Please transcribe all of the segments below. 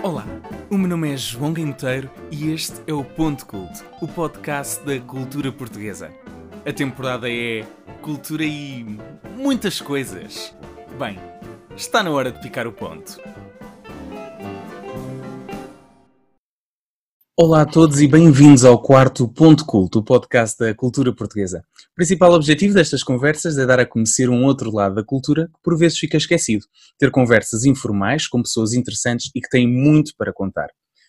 Olá, o meu nome é João Guimoteiro e este é o Ponto Culto, o podcast da cultura portuguesa. A temporada é cultura e muitas coisas. Bem, está na hora de picar o ponto. Olá a todos e bem-vindos ao quarto Ponto Culto, o podcast da cultura portuguesa. O principal objetivo destas conversas é dar a conhecer um outro lado da cultura que por vezes fica esquecido. Ter conversas informais com pessoas interessantes e que têm muito para contar.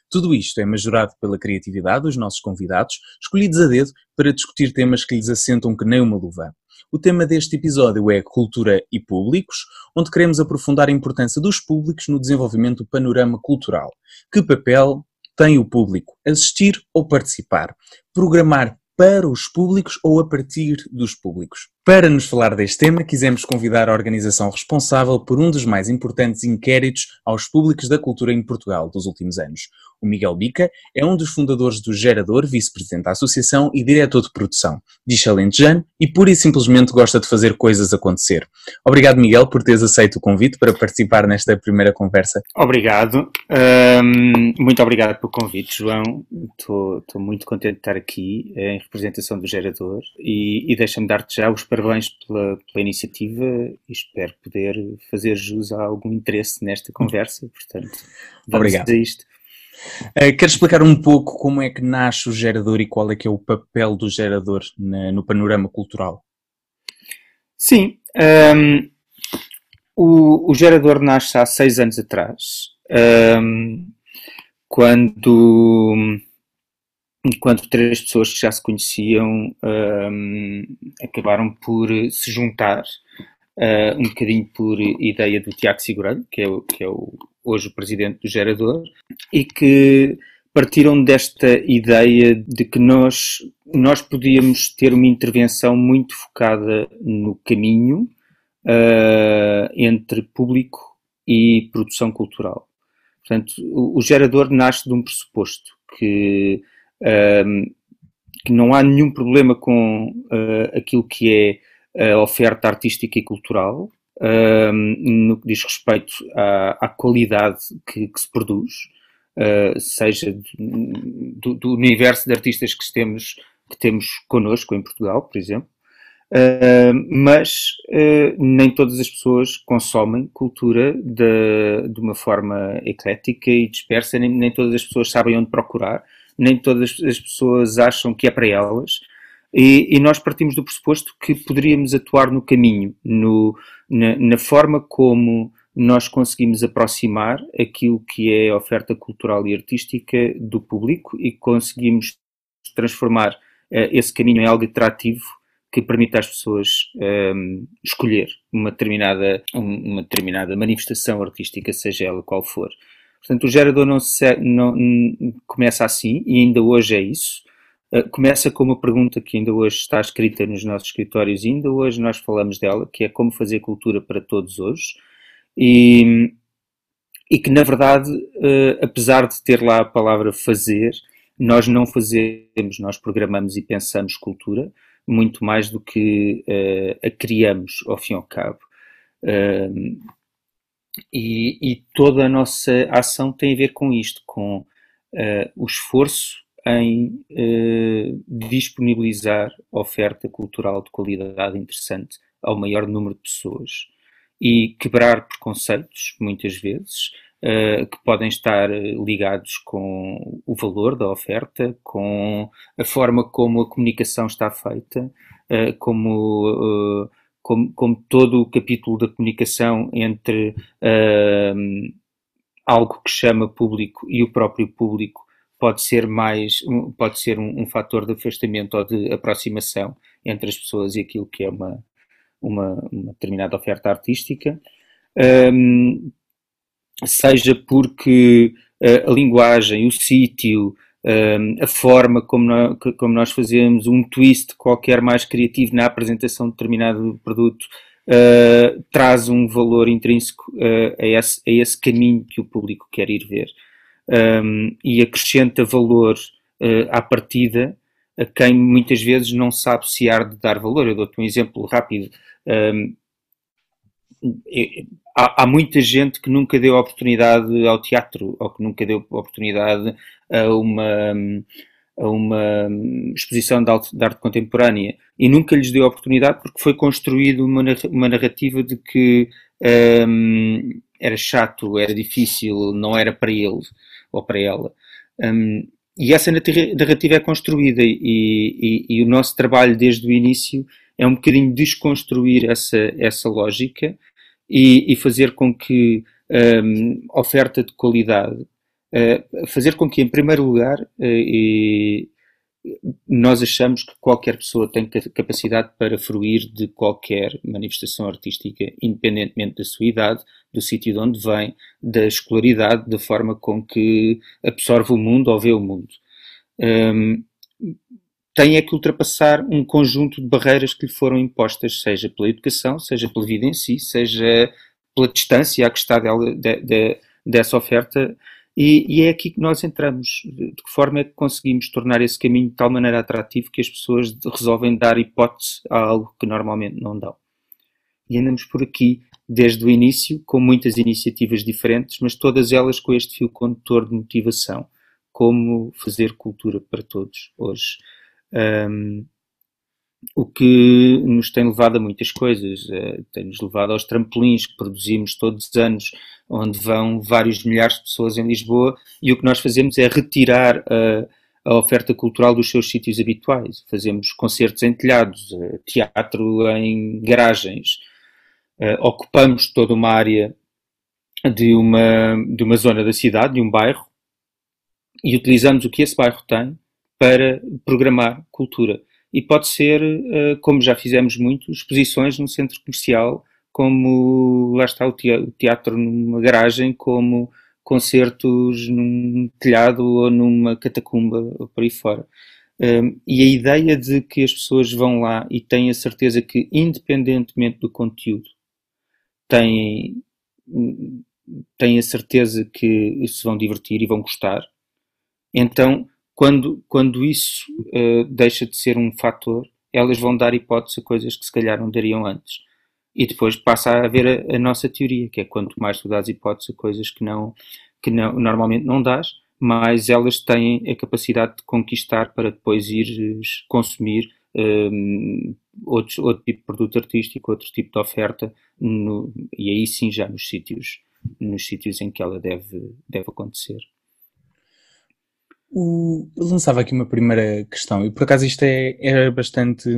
Tudo isto é majorado pela criatividade dos nossos convidados, escolhidos a dedo para discutir temas que lhes assentam que nem uma luva. O tema deste episódio é Cultura e Públicos, onde queremos aprofundar a importância dos públicos no desenvolvimento do panorama cultural. Que papel tem o público? Assistir ou participar? Programar para os públicos ou a partir dos públicos? Para nos falar deste tema, quisemos convidar a organização responsável por um dos mais importantes inquéritos aos públicos da cultura em Portugal dos últimos anos. O Miguel Bica é um dos fundadores do Gerador, vice-presidente da associação e diretor de produção. Diz alentejano e pura e simplesmente gosta de fazer coisas acontecer. Obrigado, Miguel, por teres aceito o convite para participar nesta primeira conversa. Obrigado. Um, muito obrigado pelo convite, João. Estou muito contente de estar aqui em representação do Gerador e, e deixa-me dar-te já os parabéns pela, pela iniciativa e espero poder fazer jus a algum interesse nesta conversa. Portanto, vamos Obrigado. a isto. Uh, queres explicar um pouco como é que nasce o gerador e qual é que é o papel do gerador na, no panorama cultural? Sim. Um, o, o, gerador nasce há seis anos atrás, um, quando, quando três pessoas que já se conheciam um, acabaram por se juntar uh, um bocadinho por ideia do Tiago Segurado, que é, o, que é o, hoje o presidente do Gerador, e que partiram desta ideia de que nós, nós podíamos ter uma intervenção muito focada no caminho uh, entre público e produção cultural. Portanto, o, o gerador nasce de um pressuposto que, que não há nenhum problema com uh, aquilo que é a oferta artística e cultural, no que diz respeito à, à qualidade que, que, se produz, uh, seja do, do, universo de artistas que temos, que temos connosco em Portugal, por exemplo, uh, mas uh, nem todas as pessoas consomem cultura de, de uma forma eclética e dispersa, nem, nem todas as pessoas sabem onde procurar, nem todas as pessoas acham que é para elas. E, e, nós partimos do pressuposto que poderíamos atuar no caminho, no, na, na, forma como nós conseguimos aproximar aquilo que é oferta cultural e artística do público e conseguimos transformar uh, esse caminho em algo atrativo que permita às pessoas um, ehm, escolher uma determinada, uma determinada manifestação artística, seja ela qual for. Portanto, o gerador não, se, não começa assim e ainda hoje é isso. Uh, começa com uma pergunta que ainda hoje está escrita nos nossos escritórios, e ainda hoje nós falamos dela, que é como fazer cultura para todos hoje, e, e que na verdade, uh, apesar de ter lá a palavra fazer, nós não fazemos, nós programamos e pensamos cultura, muito mais do que uh, a criamos ao fim e ao cabo. E, e, toda a nossa ação tem a ver com isto, com o esforço em eh, disponibilizar oferta cultural de qualidade interessante ao maior número de pessoas e quebrar preconceitos, muitas vezes, eh, que podem estar ligados com o valor da oferta, com a forma como a comunicação está feita, como, como, como, todo o capítulo da comunicação entre eh, algo que chama público e o próprio público pode ser mais, pode ser um, um fator de afastamento ou de aproximação entre as pessoas e aquilo que é uma, uma, uma determinada oferta artística, um, seja porque a, a linguagem, o sítio, a forma como nós, fazemos, um twist qualquer mais criativo na apresentação de determinado produto, uh, traz um valor intrínseco uh, a, esse, a esse caminho que o público quer ir ver um, e acrescenta valor uh, à partida a quem muitas vezes não sabe se há de dar valor. Eu dou-te um exemplo rápido. Um, há, há, muita gente que nunca deu oportunidade ao teatro ou que nunca deu oportunidade a uma, a uma exposição de arte, de arte contemporânea e nunca lhes deu oportunidade porque foi construído uma, uma narrativa de que um, era chato, era difícil, não era para ele ou para ela. Um, e essa narrativa é construída e, e, e, o nosso trabalho desde o início é um bocadinho desconstruir essa, essa lógica e, e fazer com que um, oferta de qualidade, uh, fazer com que, em primeiro lugar, uh, nós achamos que qualquer pessoa tem capacidade para fruir de qualquer manifestação artística, independentemente da sua idade, do sítio de onde vem, da escolaridade, da forma com que absorve o mundo ou vê o mundo. Um, tem é que ultrapassar um conjunto de barreiras que lhe foram impostas, seja pela educação, seja pela vida em si, seja pela distância a que está dela, de, de, dessa oferta, e, e, é aqui que nós entramos. De que forma é que conseguimos tornar esse caminho de tal maneira atrativo que as pessoas resolvem dar hipótese a algo que normalmente não dão? E andamos por aqui desde o início, com muitas iniciativas diferentes, mas todas elas com este fio condutor de motivação. Como fazer cultura para todos hoje. Um, o que nos tem levado a muitas coisas. Uh, tem-nos levado aos trampolins que produzimos todos os anos, onde vão vários milhares de pessoas em Lisboa, e o que nós fazemos é retirar a, a oferta cultural dos seus sítios habituais. Fazemos concertos em telhados, uh, teatro em garagens, ocupamos toda uma área de uma, de uma zona da cidade, de um bairro, e utilizamos o que esse bairro tem para programar cultura. E pode ser, uh, como já fizemos muito, exposições no centro comercial, como lá está o teatro numa garagem, como concertos num telhado ou numa catacumba ou por aí fora. Um, e a ideia de que as pessoas vão lá e têm a certeza que, independentemente do conteúdo, têm, têm a certeza que se vão divertir e vão gostar, então quando, quando isso uh, deixa de ser um fator, elas vão dar hipótese a coisas que se calhar não dariam antes. E depois passa a haver a, a nossa teoria, que é quanto mais tu dás hipótese a coisas que, não, que não, normalmente não dás, mais elas têm a capacidade de conquistar para depois ires consumir um, outros, outro tipo de produto artístico, outro tipo de oferta, no, e aí sim já nos sítios, nos sítios em que ela deve, deve acontecer. O, eu lançava aqui uma primeira questão, e por acaso isto é, é bastante,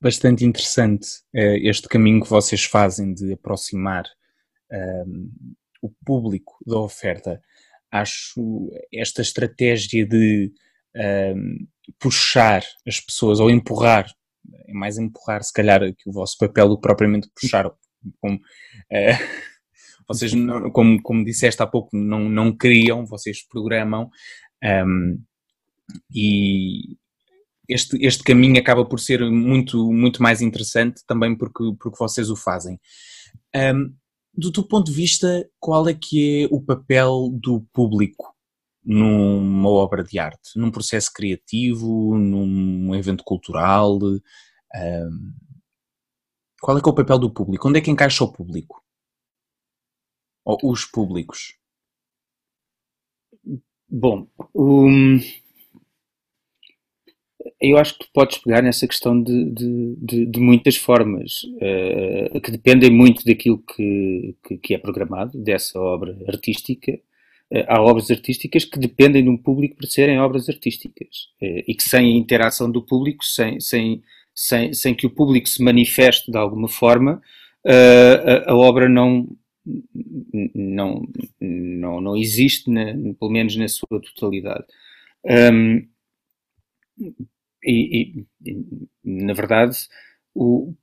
bastante interessante, é, este caminho que vocês fazem de aproximar um, o público da oferta. Acho esta estratégia de um, puxar as pessoas, ou empurrar, é mais empurrar, se calhar, que o vosso papel do que propriamente puxar, como, uh, vocês, como, como disseste há pouco, não, não criam, vocês programam, um, e este, este caminho acaba por ser muito, muito mais interessante também porque, porque vocês o fazem. Um, do teu ponto de vista, qual é que é o papel do público numa obra de arte, num processo criativo, num evento cultural? Um, qual é que é o papel do público? Onde é que encaixa o público? Ou os públicos? Bom, um, eu acho que podes pegar nessa questão de, de, de, de muitas formas, uh, que dependem muito daquilo que, que, que, é programado, dessa obra artística. Uh, há obras artísticas que dependem de um público para serem obras artísticas uh, e que sem a interação do público, sem, sem, sem, sem que o público se manifeste de alguma forma, a, a obra não, não, não, não existe, na, pelo menos na sua totalidade. Um, e, e, na verdade, o,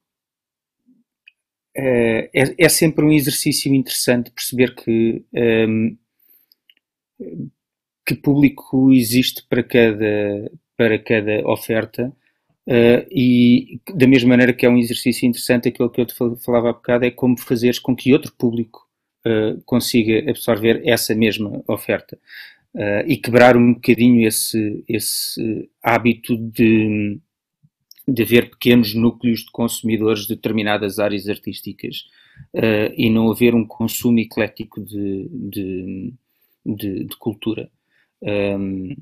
é, é, sempre um exercício interessante perceber que, um, que público existe para cada, para cada oferta. Uh, e da mesma maneira que é um exercício interessante, aquilo que eu te falava há bocado é como fazeres com que outro público uh, consiga absorver essa mesma oferta uh, e quebrar um bocadinho esse, esse hábito de, de haver pequenos núcleos de consumidores de determinadas áreas artísticas. e não haver um consumo eclético de, de, de, de cultura. Um,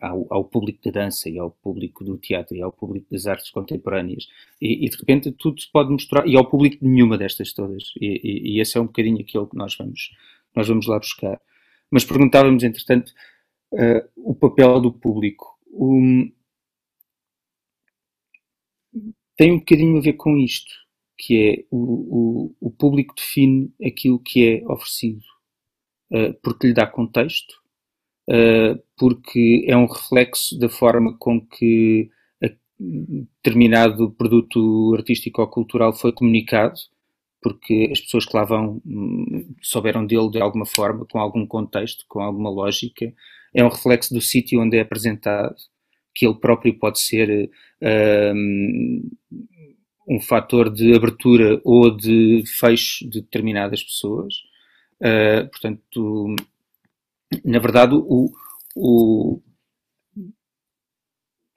ao, ao, público da dança e ao público do teatro e ao público das artes contemporâneas. E, e de repente tudo se pode mostrar e ao público de nenhuma destas todas. E, e, e, esse é um bocadinho aquilo que nós vamos nós vamos lá buscar. Mas perguntávamos entretanto uh, o papel do público. Um, tem um bocadinho a ver com isto que é o, o, o público define aquilo que é oferecido uh, porque lhe dá contexto porque é um reflexo da forma com que determinado produto artístico ou cultural foi comunicado, porque as pessoas que lá vão hum, souberam dele de alguma forma, com algum contexto, com alguma lógica. É um reflexo do sítio onde é apresentado, que ele próprio pode ser um, um fator de abertura ou de fecho de determinadas pessoas. Uh, portanto, na verdade, o, o,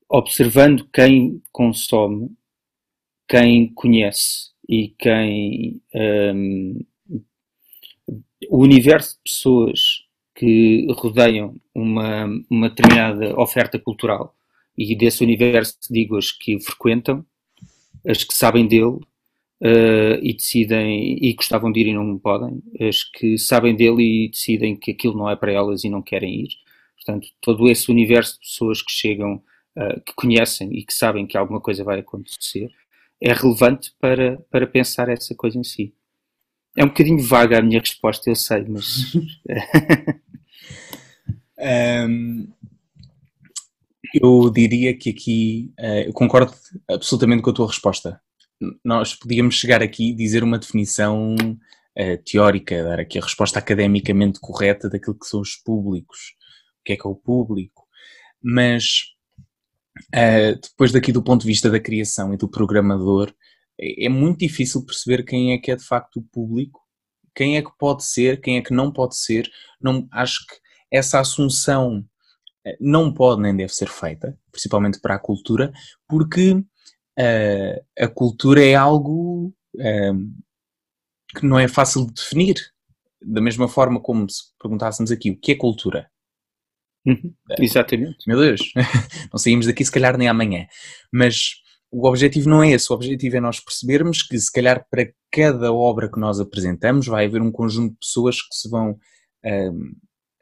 observando quem consome, quem conhece e quem um, o universo de pessoas que rodeiam uma, uma determinada oferta cultural e desse universo digo as que frequentam, as que sabem dele uh, e decidem e gostavam de ir e não podem, as que sabem dele e decidem que aquilo não é para elas e não querem ir. Portanto, todo esse universo de pessoas que chegam, uh, que conhecem e que sabem que alguma coisa vai acontecer, é relevante para, para pensar essa coisa em si. É um bocadinho vaga a minha resposta, eu sei, mas. um, eu diria que aqui uh, eu concordo absolutamente com a tua resposta nós podíamos chegar aqui e dizer uma definição uh, teórica, dar aqui a resposta academicamente correta daquilo que são os públicos, o que é que é o público, mas uh, depois daqui do ponto de vista da criação e do programador, é, é muito difícil perceber quem é que é de facto o público, quem é que pode ser, quem é que não pode ser. Não, acho que essa assunção eh, não pode nem deve ser feita, principalmente para a cultura, porque uh, a cultura é algo uh, que não é fácil de definir. Da mesma forma como se perguntássemos aqui o que é cultura. Uhum, exatamente. Meu Deus, não saímos daqui se calhar nem amanhã. Mas o objetivo não é esse, o objetivo é nós percebermos que se calhar para cada obra que nós apresentamos vai haver um conjunto de pessoas que se vão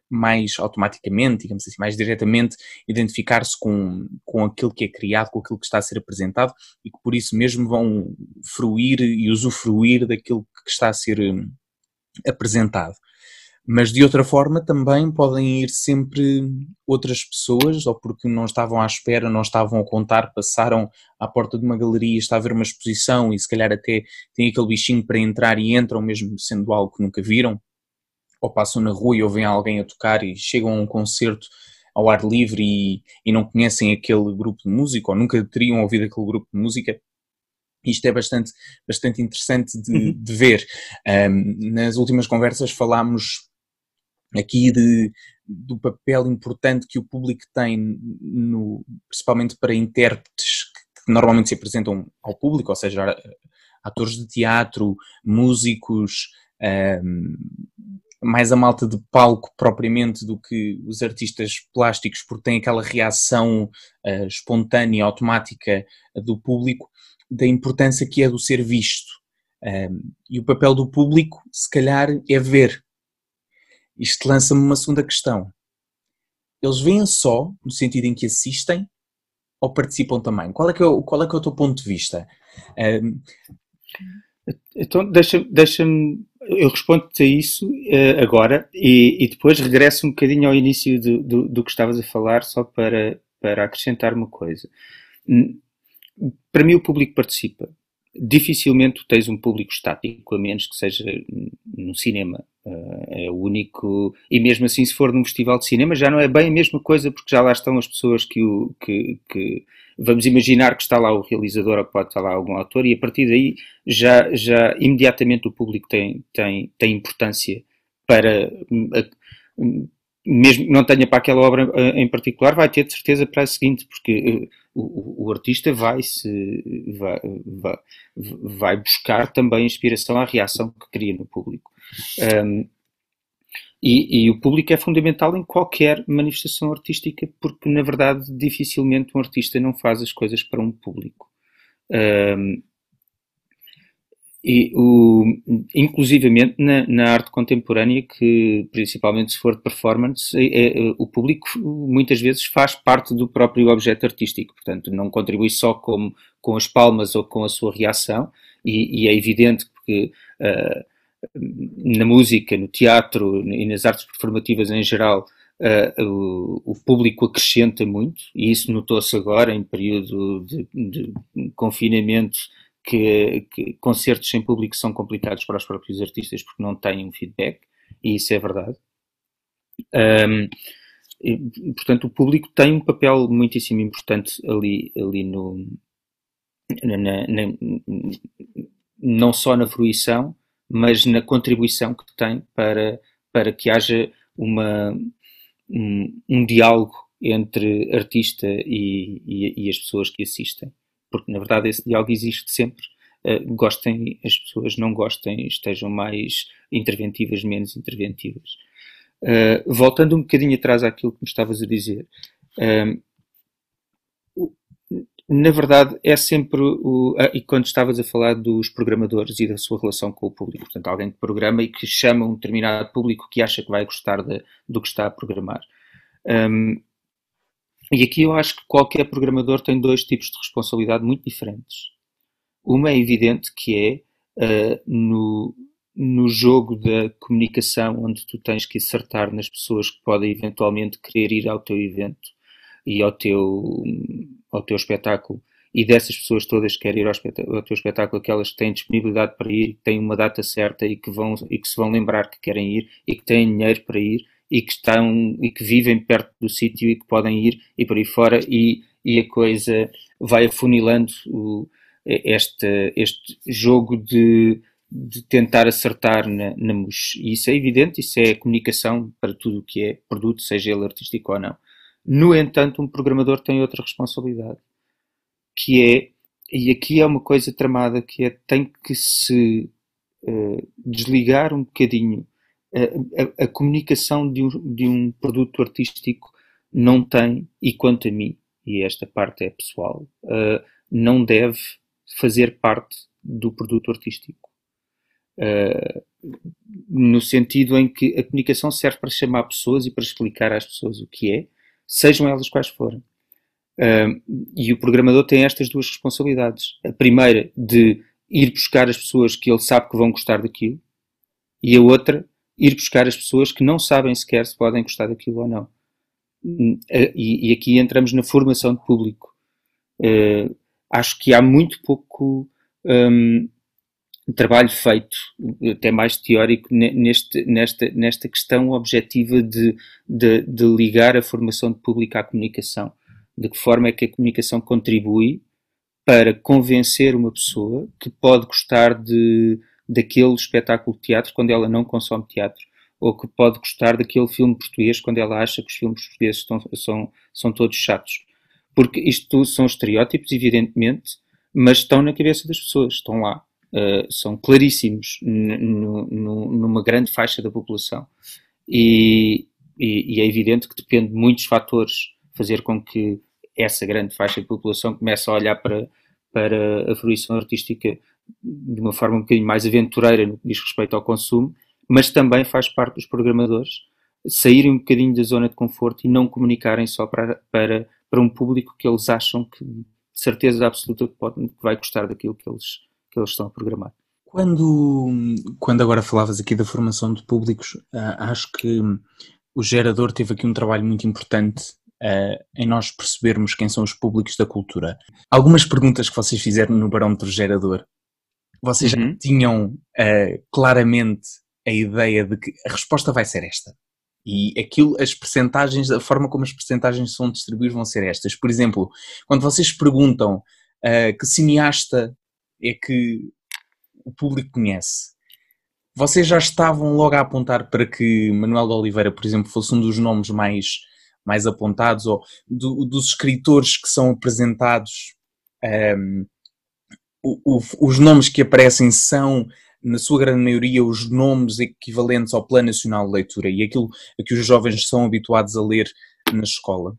mais automaticamente, digamos assim, mais diretamente, identificar-se com, com aquilo que é criado, com aquilo que está a ser apresentado e que por isso mesmo vão fruir e usufruir daquilo que está a ser hum, apresentado. Mas de outra forma também podem ir sempre outras pessoas, ou porque não estavam à espera, não estavam a contar, passaram à porta de uma galeria, está a ver uma exposição e se calhar até têm aquele bichinho para entrar e entram, mesmo sendo algo que nunca viram, ou passam na rua e ouvem alguém a tocar e chegam a um concerto ao ar livre e, e não conhecem aquele grupo de música ou nunca teriam ouvido aquele grupo de música. Isto é bastante, bastante interessante de, uhum. de ver. Um, nas últimas conversas falámos aqui de, do papel importante que o público tem, no, principalmente para intérpretes que, que normalmente se apresentam ao público, ou seja, atores de teatro, músicos, um, mais a malta de palco propriamente do que os artistas plásticos, porque tem aquela reação uh, espontânea, automática do público, da importância que é do ser visto. Um, e o papel do público, se calhar, é ver. Isto lança-me uma segunda questão. Eles veem só, no sentido em que assistem, ou participam também? Qual é que é o, qual é, que é o teu ponto de vista? Um, então, deixa-me deixa eu respondo-te a isso uh, agora e, e, depois regresso um bocadinho ao início do, do, do, que estavas a falar, só para, para acrescentar uma coisa. Hum, para mim, o público participa. Dificilmente tens um público estático, a menos que seja no cinema. É o único. E mesmo assim, se for num festival de cinema, já não é bem a mesma coisa, porque já lá estão as pessoas que, o, que, que vamos imaginar que está lá o realizador ou pode estar lá algum autor e a partir daí já, já imediatamente o público tem, tem, tem importância para, mesmo não tenha para aquela obra em particular, vai ter de certeza para a seguinte, porque o, o artista vai, se, vai, vai, vai, buscar também inspiração à reação que cria no público. Um, e, e, o público é fundamental em qualquer manifestação artística, porque na verdade dificilmente um artista não faz as coisas para um público. Um, e o, inclusivamente na, na, arte contemporânea, que principalmente se for de performance, é, é, o público muitas vezes faz parte do próprio objeto artístico, portanto não contribui só com, com as palmas ou com a sua reação, e, e é evidente que uh, na música, no teatro e nas artes performativas em geral, uh, o, o, público acrescenta muito, e isso notou-se agora em período de, de confinamento que, que, concertos sem público são complicados para os próprios artistas porque não têm um feedback, e isso é verdade. Um, e, portanto, o público tem um papel muitíssimo importante ali, ali no. Na, na, não só na fruição, mas na contribuição que tem para, para que haja uma, um, um diálogo entre artista e, e, e, as pessoas que assistem porque na verdade esse diálogo existe sempre. Uh, gostem as pessoas, não gostem, estejam mais interventivas, menos interventivas. Uh, voltando um bocadinho atrás àquilo que me estavas a dizer, uh, na verdade é sempre o. E quando estavas a falar dos programadores e da sua relação com o público, portanto, alguém que programa e que chama um determinado público que acha que vai gostar de, do que está a programar. Um, e aqui eu acho que qualquer programador tem dois tipos de responsabilidade muito diferentes. Uma é evidente que é uh, no, no jogo da comunicação, onde tu tens que acertar nas pessoas que podem eventualmente querer ir ao teu evento e ao teu, ao teu espetáculo, e dessas pessoas todas que querem ir ao, ao teu espetáculo, aquelas que têm disponibilidade para ir, que têm uma data certa e que, vão, e que se vão lembrar que querem ir e que têm dinheiro para ir, e que estão e que vivem perto do sítio e que podem ir e por aí fora e, e a coisa vai afunilando o, este, este jogo de, de tentar acertar na, na mus. E isso é evidente, isso é comunicação para tudo o que é produto, seja ele artístico ou não. No entanto, um programador tem outra responsabilidade, que é, e aqui é uma coisa tramada, que é tem que se uh, desligar um bocadinho a, a, comunicação de um, de um produto artístico não tem, e quanto a mim, e esta parte é pessoal, uh, não deve fazer parte do produto artístico. Uh, no sentido em que a comunicação serve para chamar pessoas e para explicar às pessoas o que é, sejam elas quais forem. Uh, e o programador tem estas duas responsabilidades. A primeira, de ir buscar as pessoas que ele sabe que vão gostar daquilo, e a outra, ir buscar as pessoas que não sabem sequer se podem gostar daquilo ou não. Hum, eh, e, e aqui entramos na formação de público. Uh, acho que há muito pouco um, trabalho feito, até mais teórico, neste, nesta, nesta questão objetiva de, de, de, ligar a formação de público à comunicação. De que forma é que a comunicação contribui para convencer uma pessoa que pode gostar de, daquele espetáculo de teatro quando ela não consome teatro, ou que pode gostar daquele filme português quando ela acha que os filmes portugueses estão, são, são todos chatos. Porque isto são estereótipos, evidentemente, mas estão na cabeça das pessoas, estão lá. Uh, são claríssimos numa grande faixa da população. E, e, e, é evidente que depende de muitos fatores fazer com que essa grande faixa da população comece a olhar para, para a fruição artística de uma forma um bocadinho mais aventureira no que diz respeito ao consumo, mas também faz parte dos programadores saírem um bocadinho da zona de conforto e não comunicarem só para, para, para um público que eles acham que, de certeza absoluta, que, pode, que vai gostar daquilo que eles, que eles estão a programar. Quando, quando agora falavas aqui da formação de públicos, ah, acho que o gerador teve aqui um trabalho muito importante uh, em nós percebermos quem são os públicos da cultura. Algumas perguntas que vocês fizeram no barómetro gerador vocês uhum. já tinham uh, claramente a ideia de que a resposta vai ser esta. E aquilo, as percentagens, a forma como as percentagens são distribuídas vão ser estas. Por exemplo, quando vocês perguntam uh, que cineasta é que o público conhece, vocês já estavam logo a apontar para que Manuel de Oliveira, por exemplo, fosse um dos nomes mais, mais apontados, ou do, dos escritores que são apresentados, um, ehm, os nomes que aparecem são, na sua grande maioria, os nomes equivalentes ao Plano Nacional de Leitura e aquilo a que os jovens são habituados a ler na escola?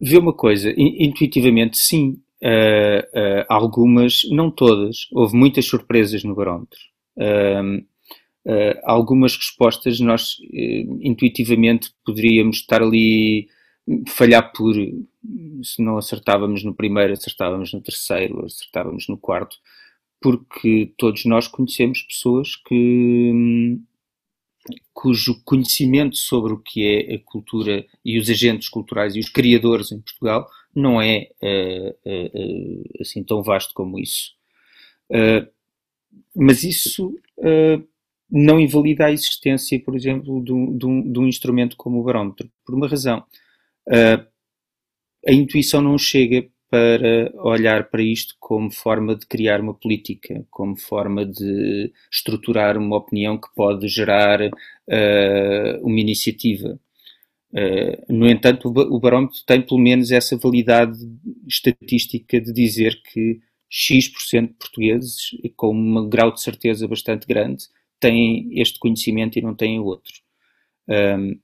Vê uma coisa, intuitivamente sim, uh, uh, algumas, não todas, houve muitas surpresas no barómetro. Uh, algumas respostas nós intuitivamente poderíamos estar ali falhar por se não acertávamos no primeiro, acertávamos no terceiro, acertávamos no quarto, porque todos nós conhecemos pessoas que cujo conhecimento sobre o que é a cultura e os agentes culturais e os criadores em Portugal não é uh, assim tão vasto como isso. mas isso não invalida a existência, por exemplo, de um, de um, de um instrumento como o barómetro. Por uma razão. Uh, a intuição não chega para olhar para isto como forma de criar uma política, como forma de estruturar uma opinião que pode gerar uh, uma iniciativa. Uh, no entanto, o barómetro tem pelo menos essa validade estatística de dizer que X% de portugueses, com um grau de certeza bastante grande, têm este conhecimento e não têm outro. Um,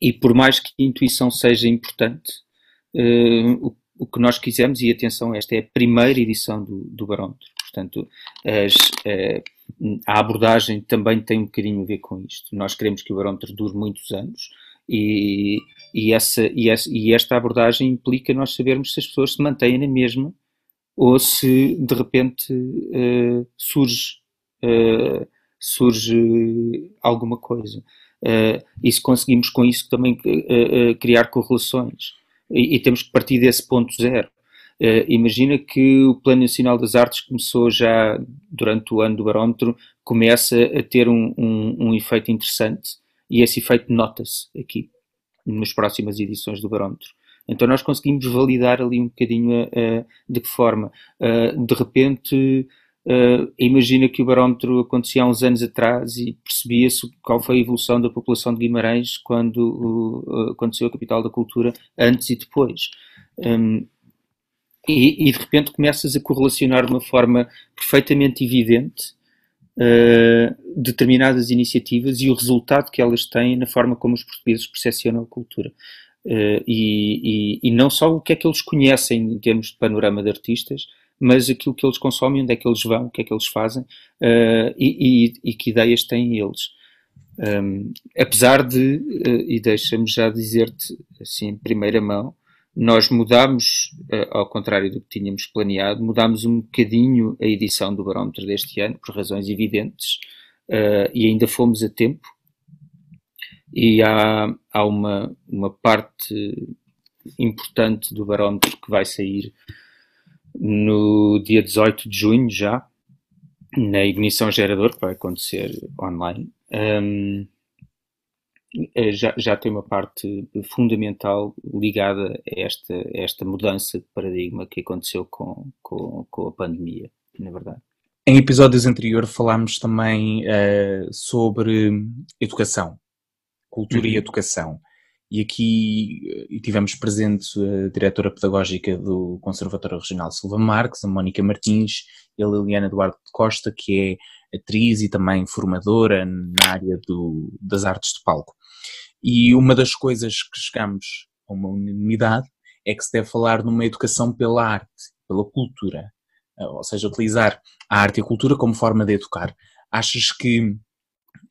e por mais que a intuição seja importante, uh, o, o, que nós quisemos, e atenção, esta é a primeira edição do, do Barómetro, portanto, as, uh, a abordagem também tem um bocadinho a ver com isto. Nós queremos que o Barómetro dure muitos anos e, e, essa, e, essa, e esta abordagem implica nós sabermos se as pessoas se mantêm na mesma ou se de repente uh, surge uh, surge alguma coisa. Uh, e se conseguimos com isso também criar correlações. E, e, temos que partir desse ponto zero. imagina que o Plano Nacional das Artes começou já durante o ano do barómetro, começa a ter um, um, um efeito interessante e esse efeito nota-se aqui, nas próximas edições do barómetro. Então nós conseguimos validar ali um bocadinho de que forma. de repente Uh, imagina que o barómetro acontecia há uns anos atrás e percebia-se qual foi a evolução da população de Guimarães quando uh, aconteceu a capital da cultura, antes e depois. Um, e, e, de repente começas a correlacionar de uma forma perfeitamente evidente uh, determinadas iniciativas e o resultado que elas têm na forma como os portugueses percepcionam a cultura. E, e, e não só o que é que eles conhecem em termos de panorama de artistas, mas aquilo que eles consomem, onde é que eles vão, o que é que eles fazem uh, e, e, e, que ideias têm eles. Um, apesar de, uh, e deixa-me já dizer-te assim em primeira mão, nós mudámos, uh, ao contrário do que tínhamos planeado, mudámos um bocadinho a edição do barómetro deste ano, por razões evidentes, e ainda fomos a tempo. E há, há uma, uma parte importante do barómetro que vai sair no dia 18 de junho já, na ignição gerador, que vai acontecer online, um, já, já tem uma parte fundamental ligada a esta, a esta mudança de paradigma que aconteceu com, com, com a pandemia, na verdade. Em episódios anteriores falámos também uh, sobre educação, cultura uhum. e educação e aqui e tivemos presente a diretora pedagógica do Conservatório Regional Silva Marques, a Mónica Martins, e a Liliana Eduardo de Costa, que é atriz e também formadora na área do, das artes de palco. E uma das coisas que chegamos a uma unanimidade é que se deve falar numa educação pela arte, pela cultura, ou seja, utilizar a arte e a cultura como forma de educar. Achas que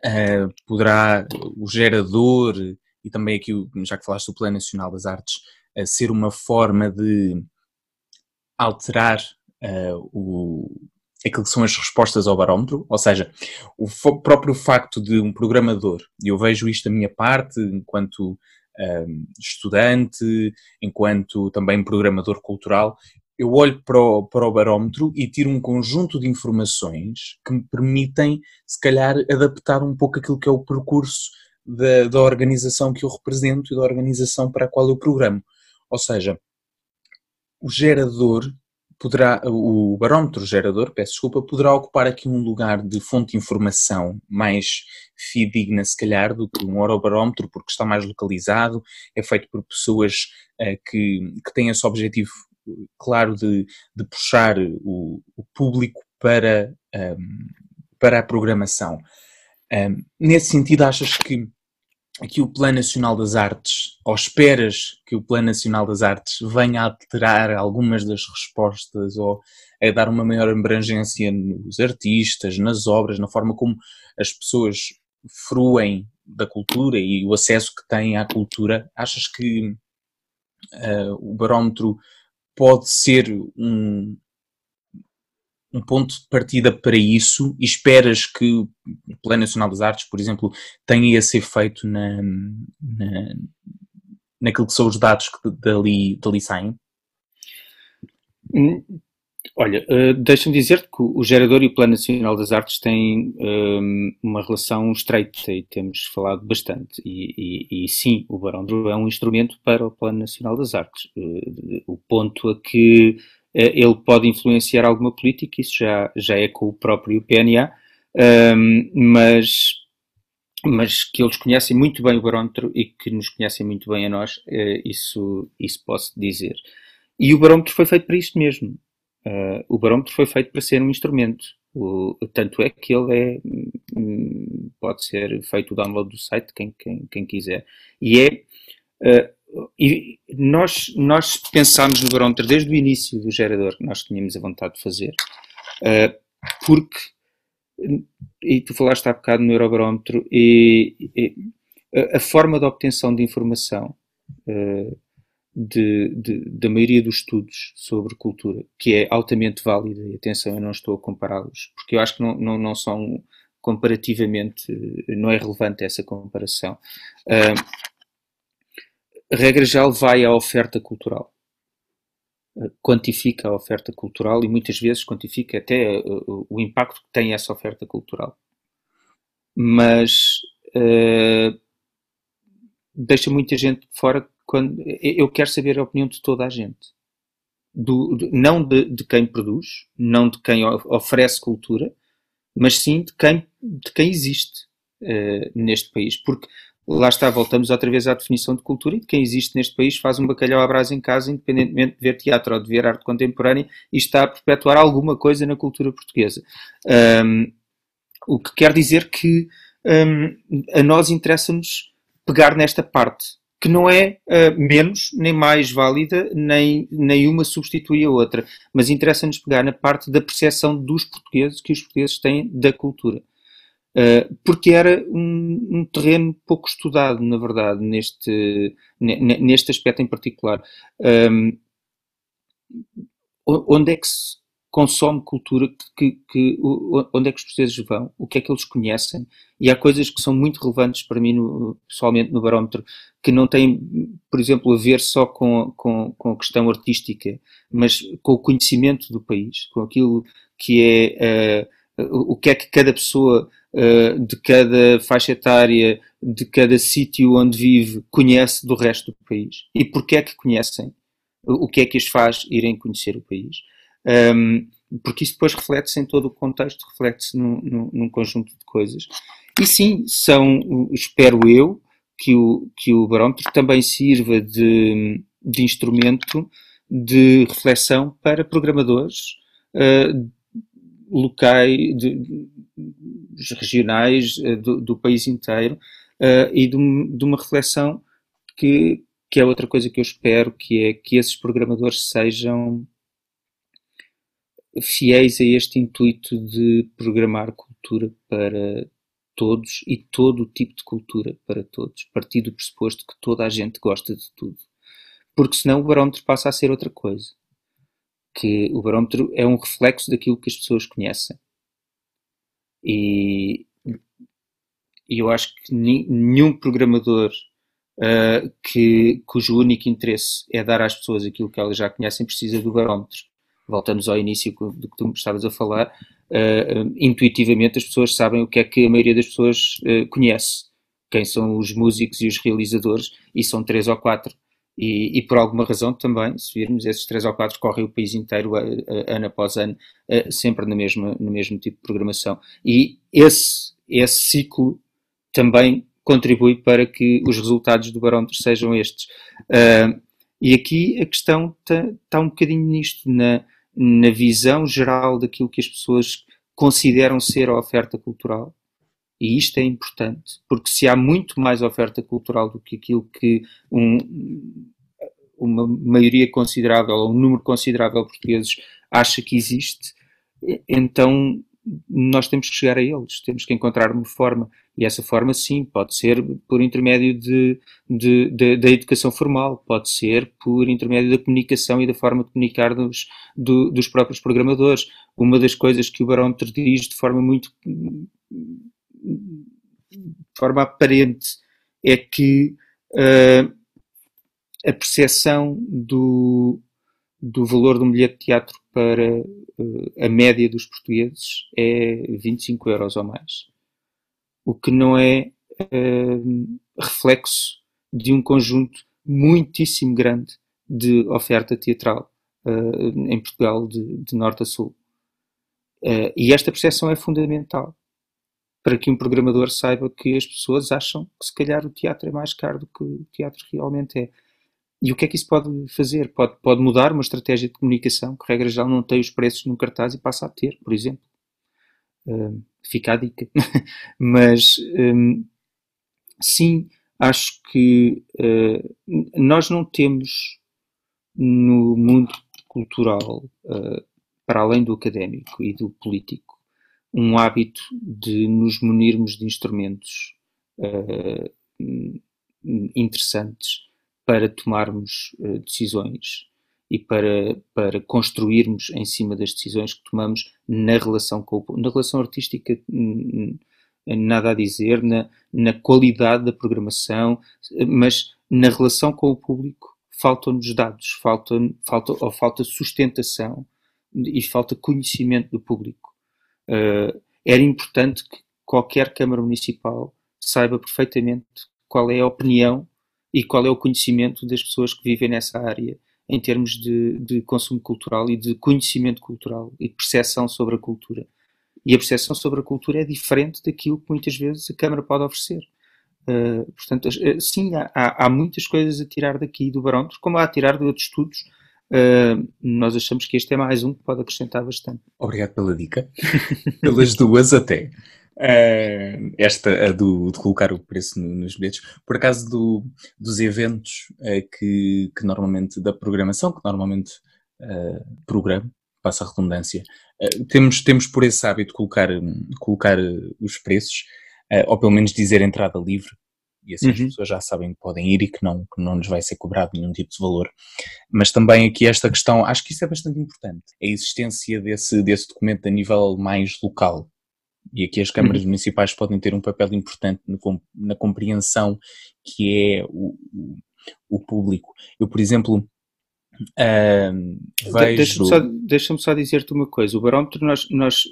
uh, poderá o gerador e também aqui, já que falaste do Plano Nacional das Artes, a ser uma forma de alterar uh, o, aquilo que são as respostas ao barómetro, ou seja, o próprio facto de um programador, e eu vejo isto da minha parte, enquanto uh, estudante, enquanto também programador cultural, eu olho para o, para o barómetro e tiro um conjunto de informações que me permitem, se calhar, adaptar um pouco aquilo que é o percurso da, da organização que eu represento e da organização para a qual eu programo. Ou seja, o gerador poderá, o barómetro gerador, peço desculpa, poderá ocupar aqui um lugar de fonte de informação mais fidedigna, se calhar, do que um eurobarómetro, porque está mais localizado, é feito por pessoas uh, que, que têm esse objetivo claro de, de puxar o, o público para, um, para a programação. Nesse sentido, achas que aqui o Plano Nacional das Artes, ou esperas que o Plano Nacional das Artes venha a alterar algumas das respostas ou a dar uma maior abrangência nos artistas, nas obras, na forma como as pessoas fruem da cultura e o acesso que têm à cultura? Achas que uh, o barómetro pode ser um, um ponto de partida para isso e esperas que o Plano Nacional das Artes, por exemplo, tenha a ser feito na, na, naquilo que são os dados que dali, dali saem? Hum, olha, uh, deixa-me dizer-te que o gerador e o Plano Nacional das Artes têm um, uma relação estreita e temos falado bastante. E, e, e, sim, o Barão é um instrumento para o Plano Nacional das Artes. Uh, o ponto a que eh, ele pode influenciar alguma política, isso já, já é com o próprio PNA, um, mas, mas que eles conhecem muito bem o barómetro e que nos conhecem muito bem a nós, uh, isso, isso posso dizer. E o barómetro foi feito para isto mesmo. Uh, o barómetro foi feito para ser um instrumento. O, tanto é que ele é, hum, pode ser feito o download do site, quem, quem, quem quiser. E é, uh, e nós, nós pensámos no barómetro desde o início do gerador que nós tínhamos a vontade de fazer, uh, porque, e tu falaste há bocado no Eurobarómetro, e, e a forma de obtenção de informação uh, de, de, da maioria dos estudos sobre cultura, que é altamente válida, e atenção, eu não estou a compará-los, porque eu acho que não, não, não são comparativamente, não é relevante essa comparação. Uh, regra geral vai à oferta cultural. Eh, quantifica a oferta cultural e muitas vezes quantifica até uh, o impacto que tem essa oferta cultural. Mas uh, deixa muita gente fora quando eu quero saber a opinião de toda a gente. Do, não de, de, quem produz, não de quem oferece cultura, mas sim de quem, de quem existe uh, neste país. Porque lá está, voltamos outra vez à definição de cultura e de quem existe neste país faz um bacalhau à brasa em casa, independentemente de ver teatro ou de ver arte contemporânea, e está a perpetuar alguma coisa na cultura portuguesa. Um, o que quer dizer que um, a nós interessa-nos pegar nesta parte, que não é uh, menos nem mais válida, nem nenhuma substitui a outra, mas interessa-nos pegar na parte da percepção dos portugueses que os portugueses têm da cultura. Uh, porque era um, um, terreno pouco estudado, na verdade, neste, neste aspecto em particular. Um, onde é que se consome cultura, que, que, onde é que os portugueses vão, o que é que eles conhecem, e há coisas que são muito relevantes para mim, no, pessoalmente, no barómetro, que não têm, por exemplo, a ver só com, com, com a questão artística, mas com o conhecimento do país, com aquilo que é uh, o que é que cada pessoa uh, de cada faixa etária, de cada sítio onde vive, conhece do resto do país. E porquê é que conhecem? O que é que as faz irem conhecer o país? Um, porque isso depois reflete-se em todo o contexto, reflete-se num, num, num, conjunto de coisas. E sim, são, espero eu, que o, que o barómetro também sirva de, de instrumento de reflexão para programadores uh, locais, de, regionais uh, do, do, país inteiro uh, e de, de, uma reflexão que, que é outra coisa que eu espero, que é que esses programadores sejam fiéis a este intuito de programar cultura para todos e todo o tipo de cultura para todos, partir do pressuposto que toda a gente gosta de tudo. Porque senão o barómetro passa a ser outra coisa. Que o barómetro é um reflexo daquilo que as pessoas conhecem. E, e eu acho que nenhum programador uh, que, cujo único interesse é dar às pessoas aquilo que elas já conhecem precisa do barómetro. Voltamos ao início do que tu estavas a falar. Uh, intuitivamente as pessoas sabem o que é que a maioria das pessoas uh, conhece. Quem são os músicos e os realizadores, e são três ou quatro. E, e, por alguma razão também, se virmos, esses três ou quatro correm o país inteiro, a, a, ano após ano, a, sempre na mesma, no mesmo tipo de programação. E esse, esse ciclo também contribui para que os resultados do barómetro sejam estes. Uh, e aqui a questão está tá um bocadinho nisto, na, na visão geral daquilo que as pessoas consideram ser a oferta cultural. E isto é importante, porque se há muito mais oferta cultural do que aquilo que um, uma maioria considerável ou um número considerável de portugueses acha que existe, então nós temos que chegar a eles, temos que encontrar uma forma. E essa forma, sim, pode ser por intermédio de, de, de, da educação formal, pode ser por intermédio da comunicação e da forma de comunicar dos, do, dos próprios programadores. Uma das coisas que o barómetro diz de forma muito. De forma aparente é que uh, a percepção do, do valor um bilhete de teatro para uh, a média dos portugueses é 25 euros ou mais. O que não é uh, reflexo de um conjunto muitíssimo grande de oferta teatral em Portugal, de, de norte a sul. e esta percepção é fundamental para que um programador saiba que as pessoas acham que se calhar o teatro é mais caro do que o teatro realmente é. E o que é que isso pode fazer? Pode, pode mudar uma estratégia de comunicação que, regra geral, não tem os preços no cartaz e passa a ter, por exemplo. Uh, fica a dica. Mas, um, sim, acho que uh, nós não temos no mundo cultural, uh, para além do académico e do político, um hábito de nos munirmos de instrumentos interessantes para tomarmos uh, decisões e para, para construirmos em cima das decisões que tomamos na relação com o, na relação artística nada a dizer na, na qualidade da programação mas na relação com o público faltam-nos dados falta, falta, ou falta sustentação e falta conhecimento do público. uh, era importante que qualquer Câmara Municipal saiba perfeitamente qual é a opinião e qual é o conhecimento das pessoas que vivem nessa área em termos de, de consumo cultural e de conhecimento cultural e de percepção sobre a cultura. E a percepção sobre a cultura é diferente daquilo que muitas vezes a Câmara pode oferecer. Uh, portanto, uh, sim, há, há, muitas coisas a tirar daqui do barómetro, como há a tirar de outros estudos. Uh, nós achamos que este é mais um que pode acrescentar bastante. Obrigado pela dica. Pelas duas até. Uh, esta a do, de colocar o preço no, nos bilhetes. Por acaso do, dos eventos uh, que, que, normalmente, da programação, que normalmente programa, passa a redundância, temos, temos por esse hábito colocar, colocar os preços, ou pelo menos dizer entrada livre, e assim uhum. as pessoas já sabem que podem ir e que não, que não nos vai ser cobrado nenhum tipo de valor. Mas também aqui esta questão, acho que isso é bastante importante, a existência desse, desse documento a nível mais local, e aqui as câmaras uhum. municipais podem ter um papel importante na compreensão que é o, o público. Eu, por exemplo, vejo... Deixa-me só, deixa só dizer-te uma coisa. O barómetro, nós, nós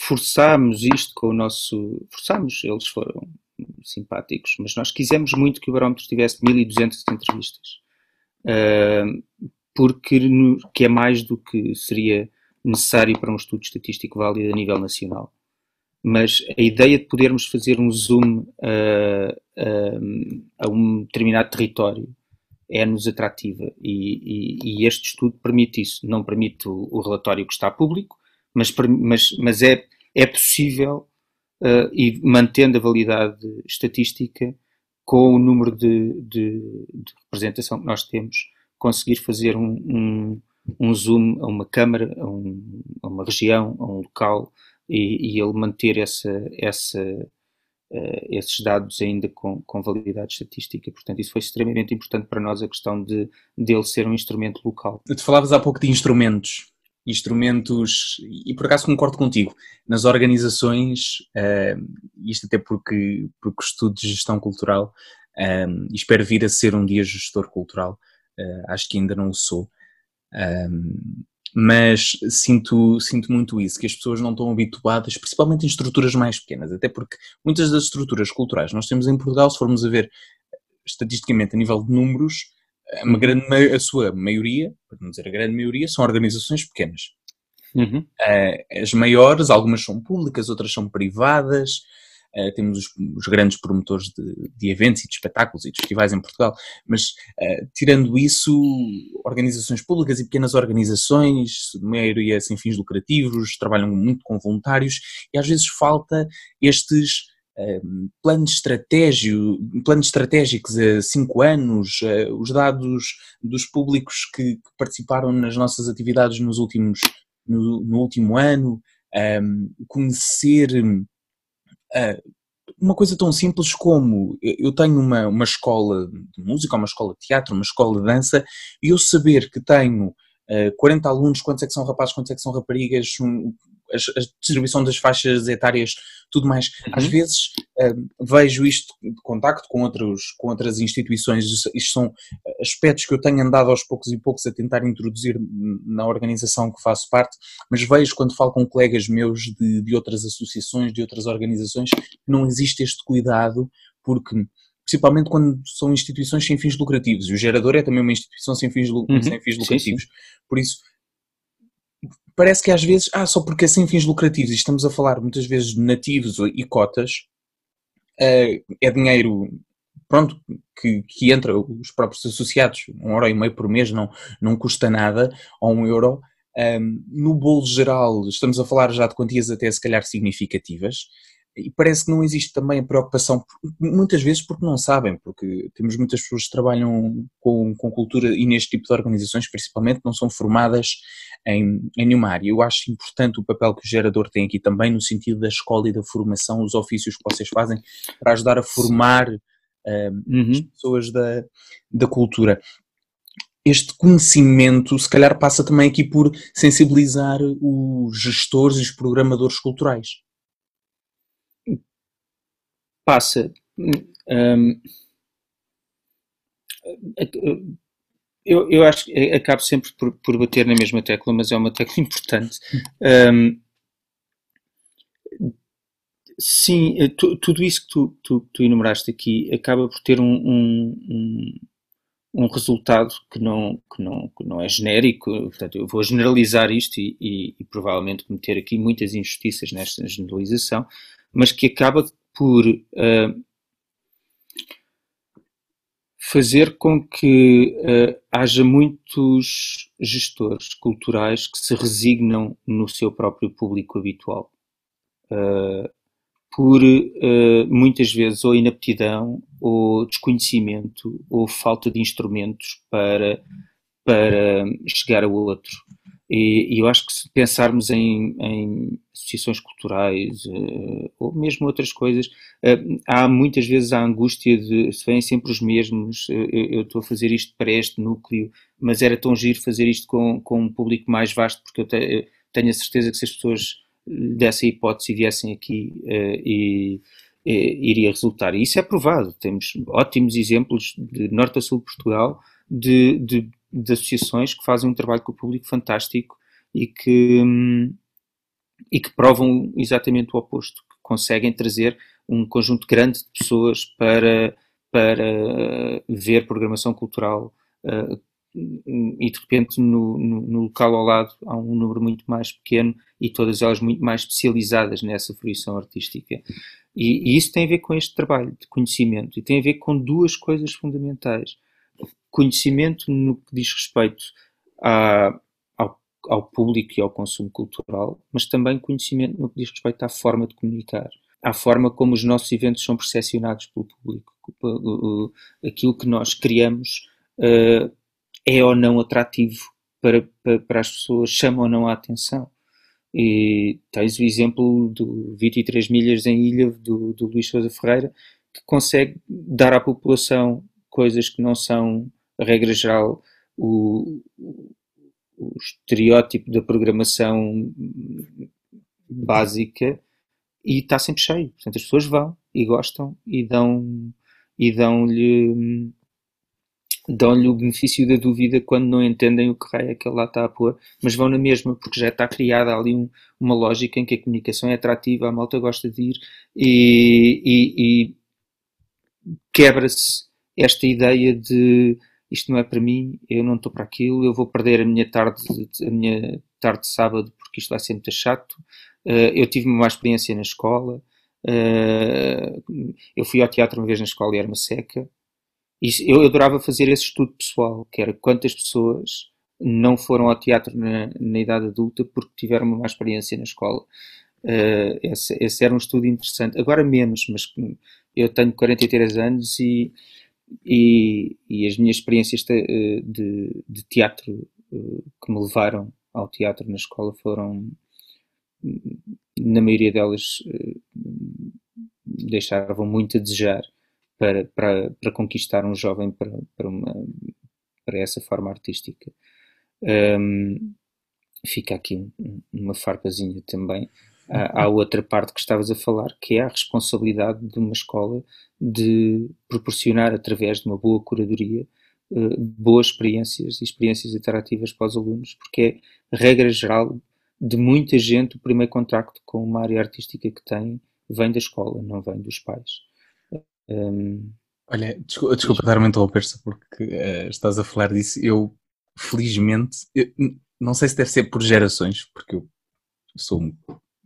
forçámos isto com o nosso... Forçámos, eles foram simpáticos, mas nós quisemos muito que o barómetro tivesse 1200 entrevistas. Uh, porque que é mais do que seria necessário para um estudo estatístico válido a nível nacional mas a ideia de podermos fazer um zoom uh, a um determinado território é-nos atrativa e, e, e, este estudo permite isso. Não permite o, o relatório que está público, mas, mas, mas é, é possível, uh, e mantendo a validade estatística, com o número de, de, de representação que nós temos, conseguir fazer um, um, um zoom a uma câmara, a, um, a uma região, a um local, e, e ele manter essa, essa, uh, esses dados ainda com, com validade estatística. Portanto, isso foi extremamente importante para nós, a questão de dele ser um instrumento local. Tu falavas há pouco de instrumentos. Instrumentos, e por acaso concordo contigo, nas organizações, uh, isto até porque, porque estudo de gestão cultural, e espero vir a ser um dia gestor cultural, uh, acho que ainda não o sou. Mas sinto, sinto muito isso, que as pessoas não estão habituadas, principalmente em estruturas mais pequenas, até porque muitas das estruturas culturais nós temos em Portugal, se formos a ver estatisticamente a nível de números, uma uhum. grande, a sua maioria, para não dizer a grande maioria, são organizações pequenas. Uhum. As maiores, algumas são públicas, outras são privadas, Uh, temos os, os, grandes promotores de, de, eventos e de espetáculos e de festivais em Portugal, mas uh, tirando isso, organizações públicas e pequenas organizações, maioria sem fins lucrativos, trabalham muito com voluntários e às vezes falta estes uh, planos, estratégio, planos estratégicos a cinco anos, os dados dos públicos que, que, participaram nas nossas atividades nos últimos, no, no último ano, um, conhecer ah, uma coisa tão simples como eu tenho uma, uma escola de música, uma escola de teatro, uma escola de dança, e eu saber que tenho uh, ah, 40 alunos, quantos é que são rapazes, quantos é que são raparigas, a, distribuição das faixas etárias, tudo mais. Uhum. Às vezes uh, vejo isto de contacto com, outros, com outras instituições, isto são aspectos que eu tenho andado aos poucos e poucos a tentar introduzir na organização que faço parte, mas vejo quando falo com colegas meus de, de outras associações, de outras organizações, que não existe este cuidado, porque principalmente quando são instituições sem fins lucrativos, e o gerador é também uma instituição sem fins, uhum. sem fins lucrativos. Sim, sim. Por isso, parece que às vezes, ah, só porque sem fins lucrativos, e estamos a falar muitas vezes de nativos e cotas, uh, é dinheiro, pronto, que, que entra os próprios associados, um euro e meio por mês não, não custa nada, ou um euro. Um, eh, no bolo geral, estamos a falar já de quantias até se calhar significativas, e parece que não existe também a preocupação, muitas vezes porque não sabem, porque temos muitas pessoas que trabalham com, com cultura e neste tipo de organizações, principalmente, não são formadas em, em nenhuma área. Eu acho importante o papel que o gerador tem aqui também, no sentido da escola e da formação, os ofícios que vocês fazem para ajudar a formar uh, uhum. as pessoas da, da cultura este conhecimento, se calhar, passa também aqui por sensibilizar os gestores e os programadores culturais passa. Um, eu, eu acho que acabo sempre por, por bater na mesma tecla, mas é uma tecla importante. Um, sim, tu, tudo isso que tu, tu, tu, enumeraste aqui acaba por ter um, um, um, resultado que não, que, não, que não é genérico. Portanto, eu vou generalizar isto e, e, e provavelmente cometer aqui muitas injustiças nesta generalização, mas que acaba por uh, fazer com que uh, haja muitos gestores culturais que se resignam no seu próprio público habitual. Uh, por muitas vezes ou inaptidão, ou desconhecimento, ou falta de instrumentos para, para chegar ao outro. E, e, eu acho que se pensarmos em, em associações culturais uh, ou mesmo outras coisas, uh, há muitas vezes a angústia de se vêm sempre os mesmos, uh, eu estou a fazer isto para este núcleo, mas era tão giro fazer isto com, com um público mais vasto, porque eu te, tenho a certeza que se as pessoas dessem hipótese viessem aqui e, iria resultar. E isso é provado. Temos ótimos exemplos de norte a sul de Portugal de, de de associações que fazem um trabalho com o público fantástico e que, hum, e que provam exatamente o oposto, que conseguem trazer um conjunto grande de pessoas para, para ver programação cultural uh, e de repente no, no, no, local ao lado há um número muito mais pequeno e todas elas muito mais especializadas nessa fruição artística. E, e isso tem a ver com este trabalho de conhecimento e tem a ver com duas coisas fundamentais conhecimento no que diz respeito ao, ao público e ao consumo cultural, mas também conhecimento no que diz respeito à forma de comunicar, à forma como os nossos eventos são percepcionados pelo público. Aquilo que nós criamos uh, é ou não atrativo para, para, para, as pessoas, chama ou não a atenção. E tens o exemplo do 23 milhas em ilha do, do Luís Sousa Ferreira, que consegue dar à população coisas que não são a regra geral, o, o estereótipo da programação básica e está sempre cheio. Portanto, as pessoas vão e gostam e dão e dão-lhe dão-lhe o benefício da dúvida quando não entendem o que raio é que ele lá está a pôr, mas vão na mesma, porque já está criada ali um, uma lógica em que a comunicação é atrativa, a malta gosta de ir e, e, e quebra-se esta ideia de isto não é para mim, eu não estou para aquilo, eu vou perder a minha tarde, a minha tarde de sábado porque isto vai ser muito chato. Uh, eu tive uma má experiência na escola. Uh, eu fui ao teatro uma vez na escola e era uma seca. E eu adorava fazer esse estudo pessoal, que era quantas pessoas não foram ao teatro na, na idade adulta porque tiveram uma má experiência na escola. Uh, esse, esse, era um estudo interessante. Agora menos, mas eu tenho 43 anos e, e, e as minhas experiências de, de, de teatro uh, que me levaram ao teatro na escola foram, na maioria delas, uh, deixavam muito a desejar para, para, para conquistar um jovem para, para, uma, para essa forma artística. Um, fica aqui uma farpazinha também. Há, outra parte que estavas a falar, que é a responsabilidade de uma escola de proporcionar, através de uma boa curadoria, uh, boas experiências e experiências interativas para os alunos, porque é, regra geral, de muita gente, o primeiro contacto com uma área artística que tem vem da escola, não vem dos pais. Um, Olha, desculpa, desculpa dar-me interromper-se porque uh, estás a falar disso. Eu, felizmente, eu, não sei se deve ser por gerações, porque eu sou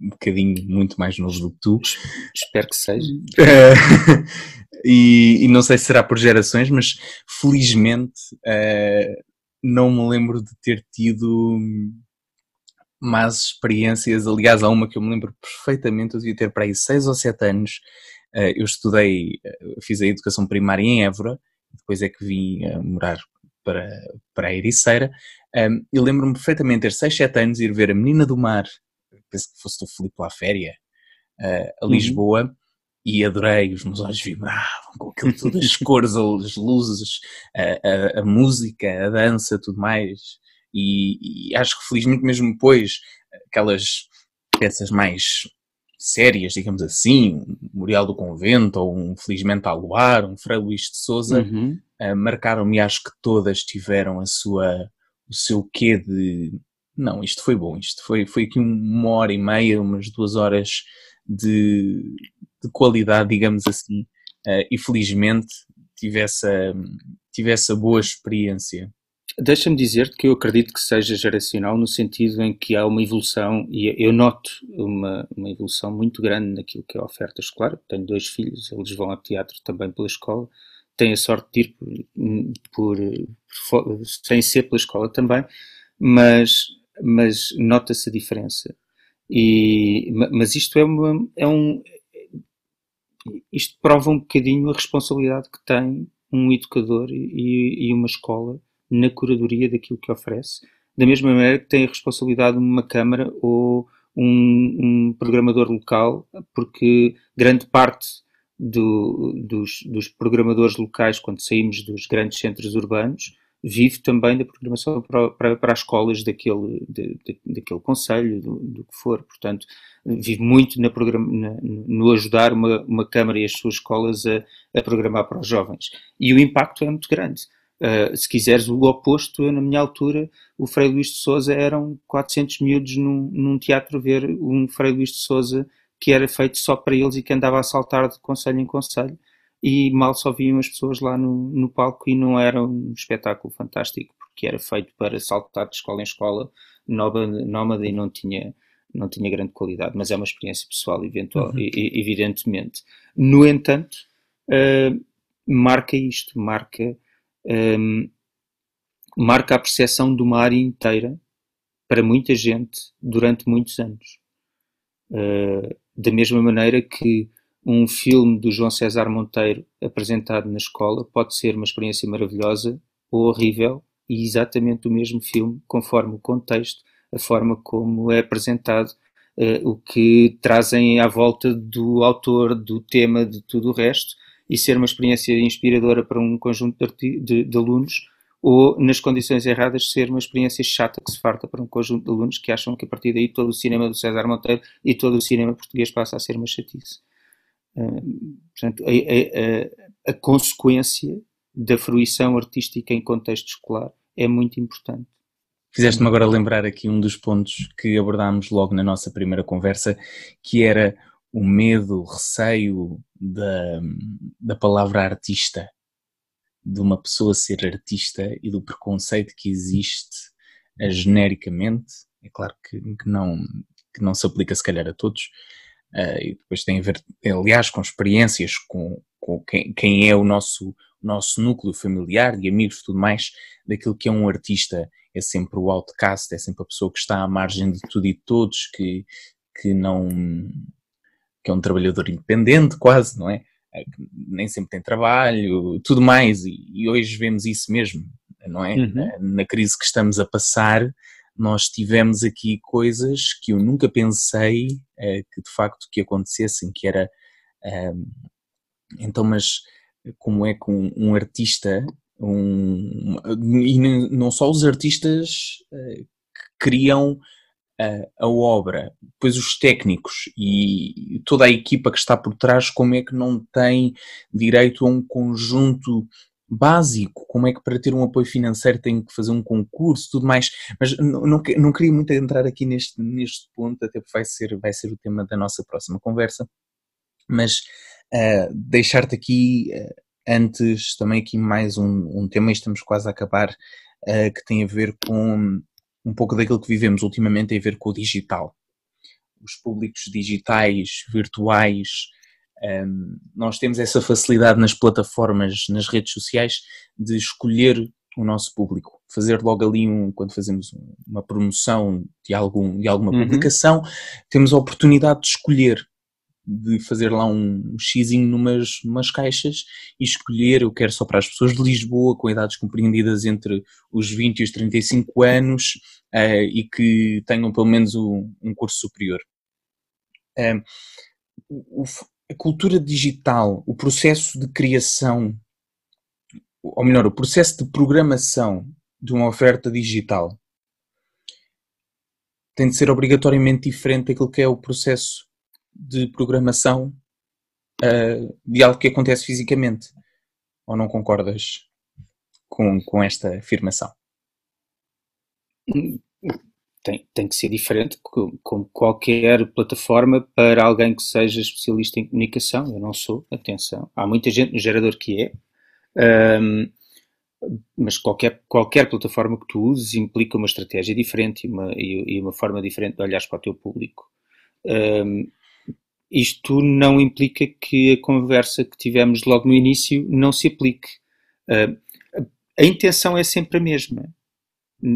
um, um bocadinho muito mais novo do que tu. Espero que seja. Uh, e, e, não sei se será por gerações, mas felizmente uh, não me lembro de ter tido más experiências. Aliás, há uma que eu me lembro perfeitamente, eu devia ter para aí 6 ou 7 anos eh, eu estudei, eh, fiz a educação primária em Évora, depois é que vim a morar para, para a Ericeira. Eu lembro-me perfeitamente de ter 6, 7 anos, ir ver a Menina do Mar, penso que fosse do Filipe La Féria, eh, a uhum. Lisboa, uhum. e adorei, os meus olhos vibravam com aquilo tudo, as cores, as luzes, a, a, a, música, a dança, tudo mais. E, e acho que felizmente mesmo depois, aquelas peças mais sérias, digamos assim, um Memorial do Convento ou um Felizmente ao Luar, um Frei Luís de Souza, uhum. uh, marcaram-me, acho que todas tiveram a sua, o seu quê de não, isto foi bom, isto foi, foi aqui uma hora e meia, umas duas horas de, de qualidade, digamos assim, uh, e felizmente tive essa, tive essa boa experiência. Deixa-me dizer que eu acredito que seja geracional no sentido em que há uma evolução, e eu noto uma, uma evolução muito grande naquilo que é a oferta escolar. Tenho dois filhos, eles vão ao teatro também pela escola. Tenho a sorte de ir por, por sem ser pela escola também, mas, mas nota-se a diferença. E, mas isto é, uma, é um. Isto prova um bocadinho a responsabilidade que tem um educador e, e uma escola na curadoria daquilo que oferece, da mesma maneira que tem a responsabilidade uma Câmara ou um, um programador local, porque grande parte do, dos, dos, programadores locais, quando saímos dos grandes centros urbanos, vive também da programação para, para, para as escolas daquele, daquele conselho, do, do, que for. Portanto, vive muito na na, no ajudar uma, uma Câmara e as suas escolas a, a programar para os jovens. E o impacto é muito grande. Uh, se quiseres o oposto, eu, na minha altura, o Frei Luís de Souza eram 400 miúdos num, num teatro ver um Frei Luís de Souza que era feito só para eles e que andava a saltar de conselho em conselho e mal só viam as pessoas lá no, no palco e não era um espetáculo fantástico porque era feito para saltar de escola em escola nómada e não tinha não tinha grande qualidade, mas é uma experiência pessoal eventual, uhum. evidentemente. No entanto, uh, marca isto, marca um, marca a percepção de uma área inteira para muita gente durante muitos anos. Uh, da mesma maneira que um filme do João César Monteiro apresentado na escola pode ser uma experiência maravilhosa ou horrível e exatamente o mesmo filme conforme o contexto, a forma como é apresentado, uh, o que trazem à volta do autor, do tema, de tudo o resto, e ser uma experiência inspiradora para um conjunto de, de, de, alunos, ou, nas condições erradas, ser uma experiência chata que se farta para um conjunto de alunos que acham que a partir daí todo o cinema do César Monteiro e todo o cinema português passa a ser uma chatice. Uh, portanto, a, a, a, consequência da fruição artística em contexto escolar é muito importante. Fizeste-me agora lembrar aqui um dos pontos que abordámos logo na nossa primeira conversa, que era o medo, o receio da, da palavra artista. de uma pessoa ser artista e do preconceito que existe uh, genericamente. É claro que, que, não, que não se aplica se calhar a todos, uh, e depois tem a ver, aliás, com experiências, com, com quem, quem é o nosso, nosso núcleo familiar, de amigos tudo mais, daquilo que é um artista. É sempre o outcast, é sempre a pessoa que está à margem de tudo e de todos, que, que não. que é um trabalhador independente, quase, não é? é nem sempre tem trabalho, tudo mais, e, e hoje vemos isso mesmo, não é? Uhum. Na crise que estamos a passar, nós tivemos aqui coisas que eu nunca pensei uh, que de facto que acontecessem, que era uh, então, mas como é que um, um artista, um, e não só os artistas uh, que criam a obra, depois os técnicos e toda a equipa que está por trás, como é que não tem direito a um conjunto básico, como é que para ter um apoio financeiro tem que fazer um concurso, tudo mais, mas não, não, não queria muito entrar aqui neste, neste ponto, até porque vai ser, vai ser o tema da nossa próxima conversa, mas uh, deixar-te aqui uh, antes também aqui mais um, um tema, e estamos quase a acabar, uh, que tem a ver com um pouco daquilo que vivemos ultimamente, tem a ver com o digital. Os públicos digitais, virtuais, um, nós temos essa facilidade nas plataformas, nas redes sociais, de escolher o nosso público. Fazer logo ali, um, quando fazemos uma promoção de, algum, de alguma uhum. publicação, temos a oportunidade de escolher, de fazer lá um xizinho numas, numas caixas e escolher, eu quero só para as pessoas de Lisboa, com idades compreendidas entre os 20 e os 35 anos uh, e que tenham pelo menos um, um curso superior. O, a cultura digital, o processo de criação, ou melhor, o processo de programação de uma oferta digital tem de ser obrigatoriamente diferente daquilo que é o processo de programação uh, de algo que acontece fisicamente. Ou não concordas com, com esta afirmação? Tem, tem que ser diferente, como qualquer plataforma, para alguém que seja especialista em comunicação. Eu não sou, atenção. Há muita gente no gerador que é, um, mas qualquer, qualquer plataforma que tu uses implica uma estratégia diferente e uma, e, e uma forma diferente de olhar para o teu público. Um, isto não implica que a conversa que tivemos logo no início não se aplique. Uh, a intenção é sempre a mesma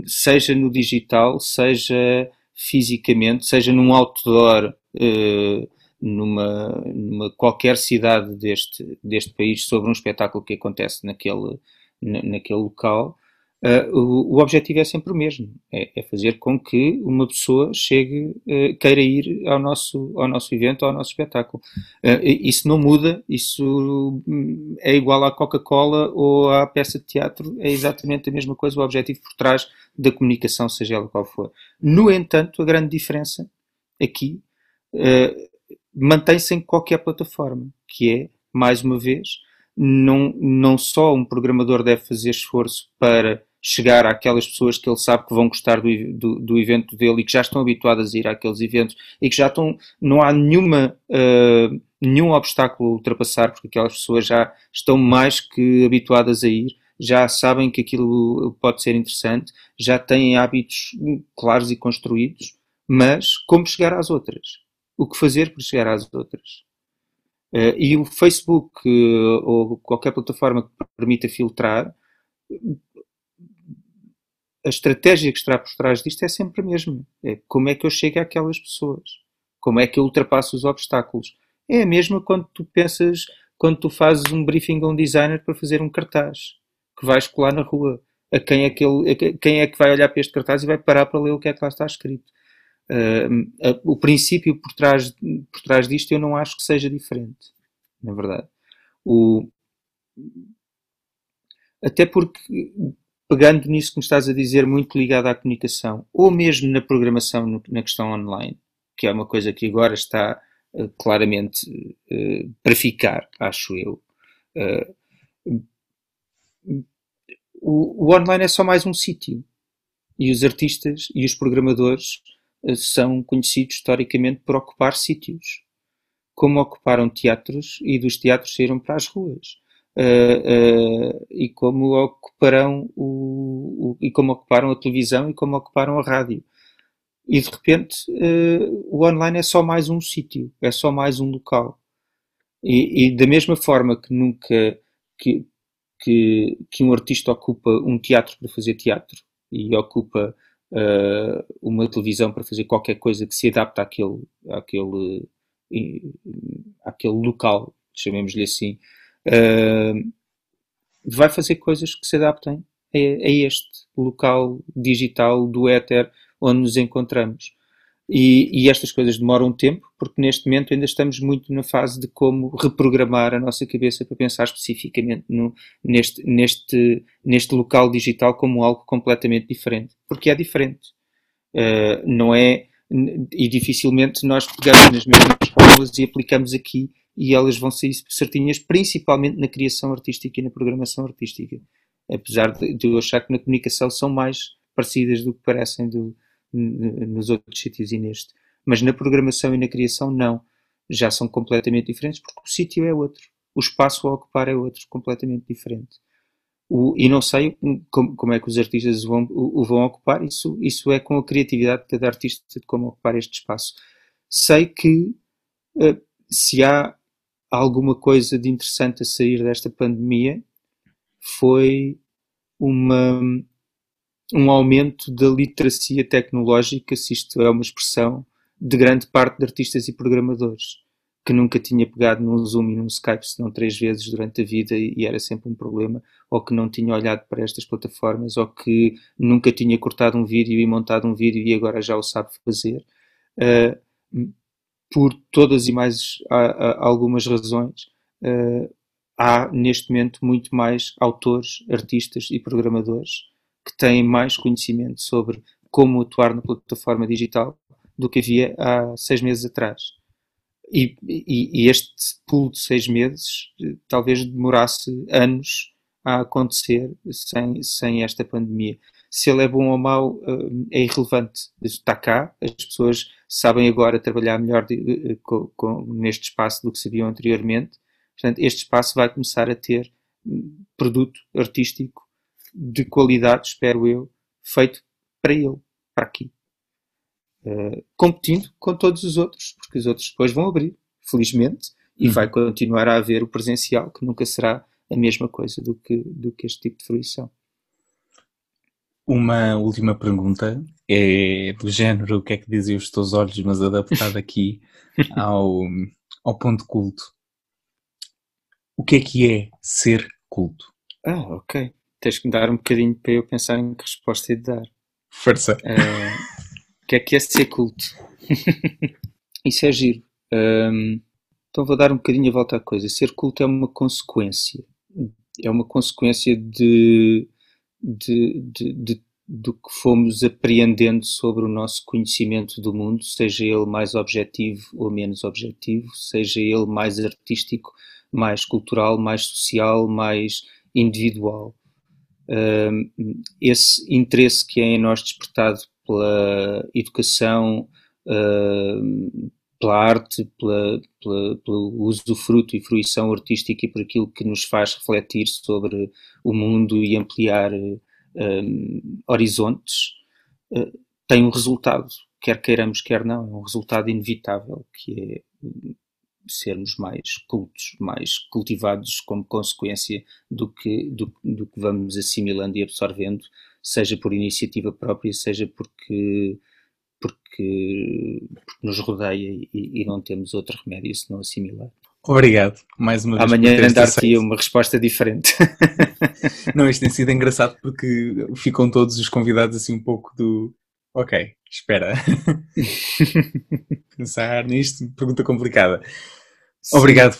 seja no digital, seja fisicamente, seja num outdoor, uh, numa, numa, qualquer cidade deste, deste país sobre um espetáculo que acontece naquele, naquele local, Uh, o, o, objetivo é sempre o mesmo, é, é, fazer com que uma pessoa chegue, uh, queira ir ao nosso, ao nosso evento, ao nosso espetáculo. Uh, isso não muda, isso hum, é igual à Coca-Cola ou à peça de teatro, é exatamente a mesma coisa, o objetivo por trás da comunicação, seja ela qual for. No entanto, a grande diferença aqui mantém-se em qualquer plataforma, que é, mais uma vez, não, não só um programador deve fazer esforço para chegar àquelas pessoas que ele sabe que vão gostar do, do, do, evento dele e que já estão habituadas a ir àqueles eventos e que já estão, não há nenhuma, uh, nenhum obstáculo a ultrapassar porque aquelas pessoas já estão mais que habituadas a ir, já sabem que aquilo pode ser interessante, já têm hábitos claros e construídos, mas como chegar às outras? O que fazer para chegar às outras? Uh, e o Facebook uh, ou qualquer plataforma que permita filtrar a estratégia que está por trás disto é sempre a mesma. É como é que eu chego àquelas pessoas? Como é que eu ultrapasso os obstáculos? É a mesma quando tu pensas, quando tu fazes um briefing a um designer para fazer um cartaz que vais colar na rua. A quem é que, ele, quem é que vai olhar para este cartaz e vai parar para ler o que é que lá está escrito? Uh, uh, o princípio por trás, por trás disto eu não acho que seja diferente, na verdade. O, até porque pegando nisso que me estás a dizer, muito ligado à comunicação, ou mesmo na programação, na questão online, que é uma coisa que agora está uh, claramente uh, para ficar, acho eu. Uh, o, o, online é só mais um sítio. E os artistas e os programadores são conhecidos historicamente por ocupar sítios. Como ocuparam teatros e dos teatros saíram para as ruas. Uh, uh, e como ocuparão o, o, e como ocuparam a televisão e como ocuparam a rádio. E de repente uh, o online é só mais um sítio, é só mais um local. E, e da mesma forma que nunca que, que, que, um artista ocupa um teatro para fazer teatro e ocupa uma televisão para fazer qualquer coisa que se adapte àquele, àquele, àquele local, chamemos-lhe assim, uh, vai fazer coisas que se adaptem a, a, este local digital do éter onde nos encontramos. E, e, estas coisas demoram tempo, porque neste momento ainda estamos muito na fase de como reprogramar a nossa cabeça para pensar especificamente no, neste, neste, neste local digital como algo completamente diferente. Porque é diferente. Uh, não é. E dificilmente nós pegamos nas mesmas fórmulas e aplicamos aqui e elas vão sair certinhas, principalmente na criação artística e na programação artística. Apesar de, de eu achar que na comunicação são mais parecidas do que parecem do, nos outros sítios e neste. Mas na programação e na criação, não. Já são completamente diferentes porque o sítio é outro. O espaço a ocupar é outro, completamente diferente. O, e não sei como, como, é que os artistas o vão, o, o, vão ocupar, isso, isso é com a criatividade de cada artista de como ocupar este espaço. Sei que uh, se há alguma coisa de interessante a sair desta pandemia foi uma, um aumento da literacia tecnológica, se isto é uma expressão, de grande parte de artistas e programadores, que nunca tinha pegado num Zoom e num Skype senão três vezes durante a vida e era sempre um problema, ou que não tinha olhado para estas plataformas, ou que nunca tinha cortado um vídeo e montado um vídeo e agora já o sabe fazer. Uh, por todas e mais algumas razões, uh, há neste momento muito mais autores, artistas e programadores que têm mais conhecimento sobre como atuar na plataforma digital do que havia há seis meses atrás. E, e, e este pulo de seis meses eh, talvez demorasse anos a acontecer sem, sem esta pandemia se ele é bom ou mau eh, é irrelevante. Está cá, as pessoas sabem agora trabalhar melhor de, com, com, neste espaço do que sabiam anteriormente. Portanto, este espaço vai começar a ter hum, produto artístico de qualidade, espero eu, feito para ele, para aqui. Uh, competindo com todos os outros, porque os outros depois vão abrir, felizmente, e uhum. vai continuar a haver o presencial, que nunca será a mesma coisa do que, do que este tipo de fruição. Uma última pergunta é do género o que é que dizem os teus olhos, mas adaptado aqui ao, ao ponto culto. O que é que é ser culto? Ah, ok. Tens que me dar um bocadinho para eu pensar em que resposta é de dar. Força. Uh, o que é que é ser culto? Isso é giro. Um, então vou dar um bocadinho a volta à coisa. Ser culto é uma consequência. É uma consequência de de, de, de, do que fomos apreendendo sobre o nosso conhecimento do mundo, seja ele mais objetivo ou menos objetivo, seja ele mais artístico, mais cultural, mais social, mais individual. Esse interesse que é em nós despertado pela educação, pela arte, pela, pela, pelo usufruto e fruição artística e por aquilo que nos faz refletir sobre o mundo e ampliar um, horizontes, uh, tem um resultado, quer queiramos, quer não, é um resultado inevitável, que é sermos mais cultos, mais cultivados como consequência do que, do, do que vamos assimilando e absorvendo, seja por iniciativa própria, seja porque porque, porque nos rodeia e, e, não temos outro remédio senão assimilar. Obrigado, mais uma vez. Amanhã dar-te uma resposta diferente. não, isto tem sido engraçado porque ficam todos os convidados assim um pouco do. Ok, espera. Pensar nisto, pergunta complicada. Sim. Obrigado.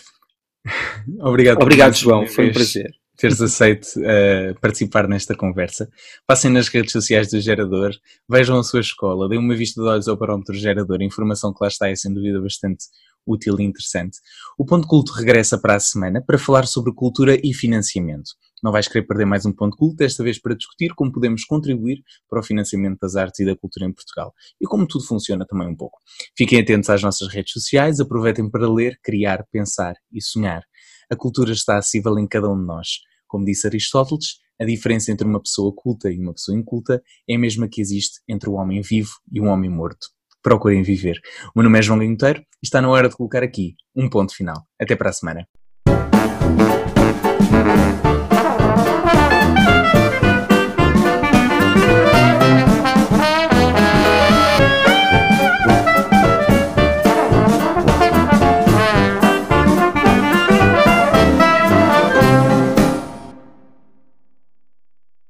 Obrigado. Obrigado, João. Foi um prazer teres aceito uh, participar nesta conversa. Passem nas redes sociais do Gerador, vejam a sua escola, deem uma vista de olhos ao parómetro Gerador, a informação que lá está é sem dúvida bastante útil e interessante. O Ponto Culto regressa para a semana para falar sobre cultura e financiamento. Não vais querer perder mais um Ponto Culto, desta vez para discutir como podemos contribuir para o financiamento das artes e da cultura em Portugal e como tudo funciona também um pouco. Fiquem atentos às nossas redes sociais, aproveitem para ler, criar, pensar e sonhar. A cultura está acessível em cada um de nós. Como disse Aristóteles, a diferença entre uma pessoa culta e uma pessoa inculta é a mesma que existe entre o homem vivo e um homem morto. Procurem viver. O meu nome é João Ganhoteiro e está na hora de colocar aqui um ponto final. Até para a semana.